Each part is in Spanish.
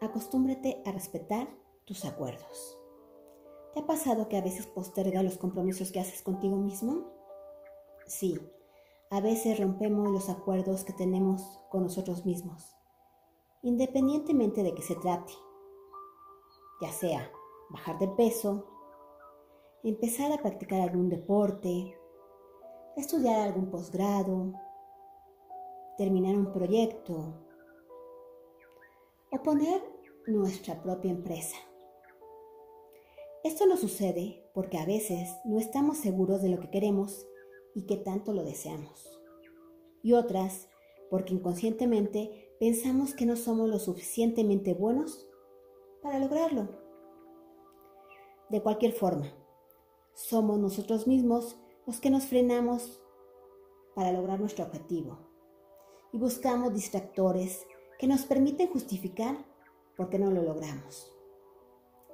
acostúmbrate a respetar tus acuerdos. ¿Te ha pasado que a veces posterga los compromisos que haces contigo mismo? Sí, a veces rompemos los acuerdos que tenemos con nosotros mismos, independientemente de que se trate, ya sea bajar de peso, empezar a practicar algún deporte, estudiar algún posgrado, terminar un proyecto o poner nuestra propia empresa. Esto nos sucede porque a veces no estamos seguros de lo que queremos y que tanto lo deseamos. Y otras porque inconscientemente pensamos que no somos lo suficientemente buenos para lograrlo. De cualquier forma, somos nosotros mismos los que nos frenamos para lograr nuestro objetivo y buscamos distractores que nos permiten justificar por qué no lo logramos.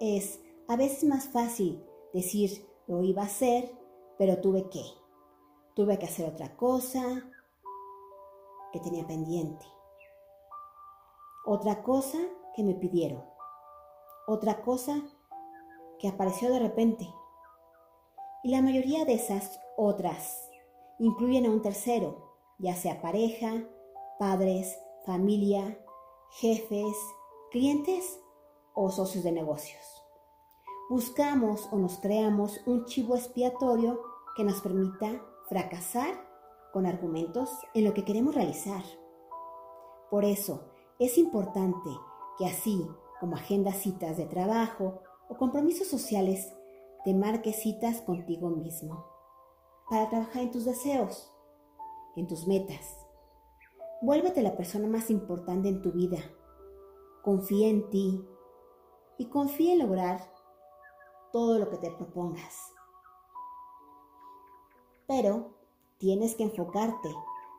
Es a veces más fácil decir lo iba a hacer, pero tuve que. Tuve que hacer otra cosa que tenía pendiente. Otra cosa que me pidieron. Otra cosa que apareció de repente. Y la mayoría de esas otras incluyen a un tercero, ya sea pareja, padres, familia, jefes, clientes o socios de negocios buscamos o nos creamos un chivo expiatorio que nos permita fracasar con argumentos en lo que queremos realizar. Por eso es importante que así como agendas citas de trabajo o compromisos sociales, te marques citas contigo mismo para trabajar en tus deseos, en tus metas. Vuélvete la persona más importante en tu vida. Confía en ti y confía en lograr todo lo que te propongas. Pero tienes que enfocarte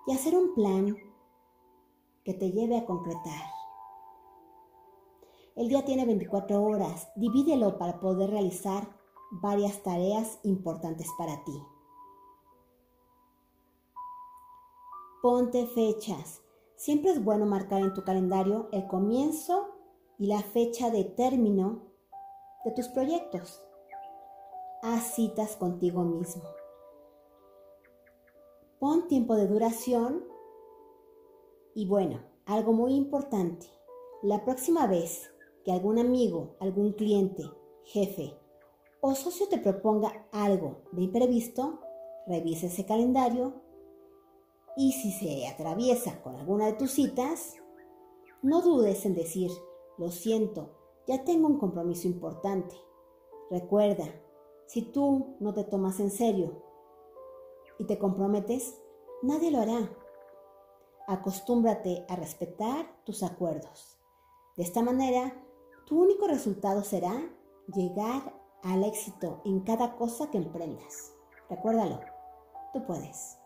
y hacer un plan que te lleve a concretar. El día tiene 24 horas, divídelo para poder realizar varias tareas importantes para ti. Ponte fechas. Siempre es bueno marcar en tu calendario el comienzo y la fecha de término de tus proyectos. Haz citas contigo mismo. Pon tiempo de duración y bueno, algo muy importante, la próxima vez que algún amigo, algún cliente, jefe o socio te proponga algo de imprevisto, revisa ese calendario y si se atraviesa con alguna de tus citas, no dudes en decir, lo siento, ya tengo un compromiso importante. Recuerda, si tú no te tomas en serio y te comprometes, nadie lo hará. Acostúmbrate a respetar tus acuerdos. De esta manera, tu único resultado será llegar al éxito en cada cosa que emprendas. Recuérdalo, tú puedes.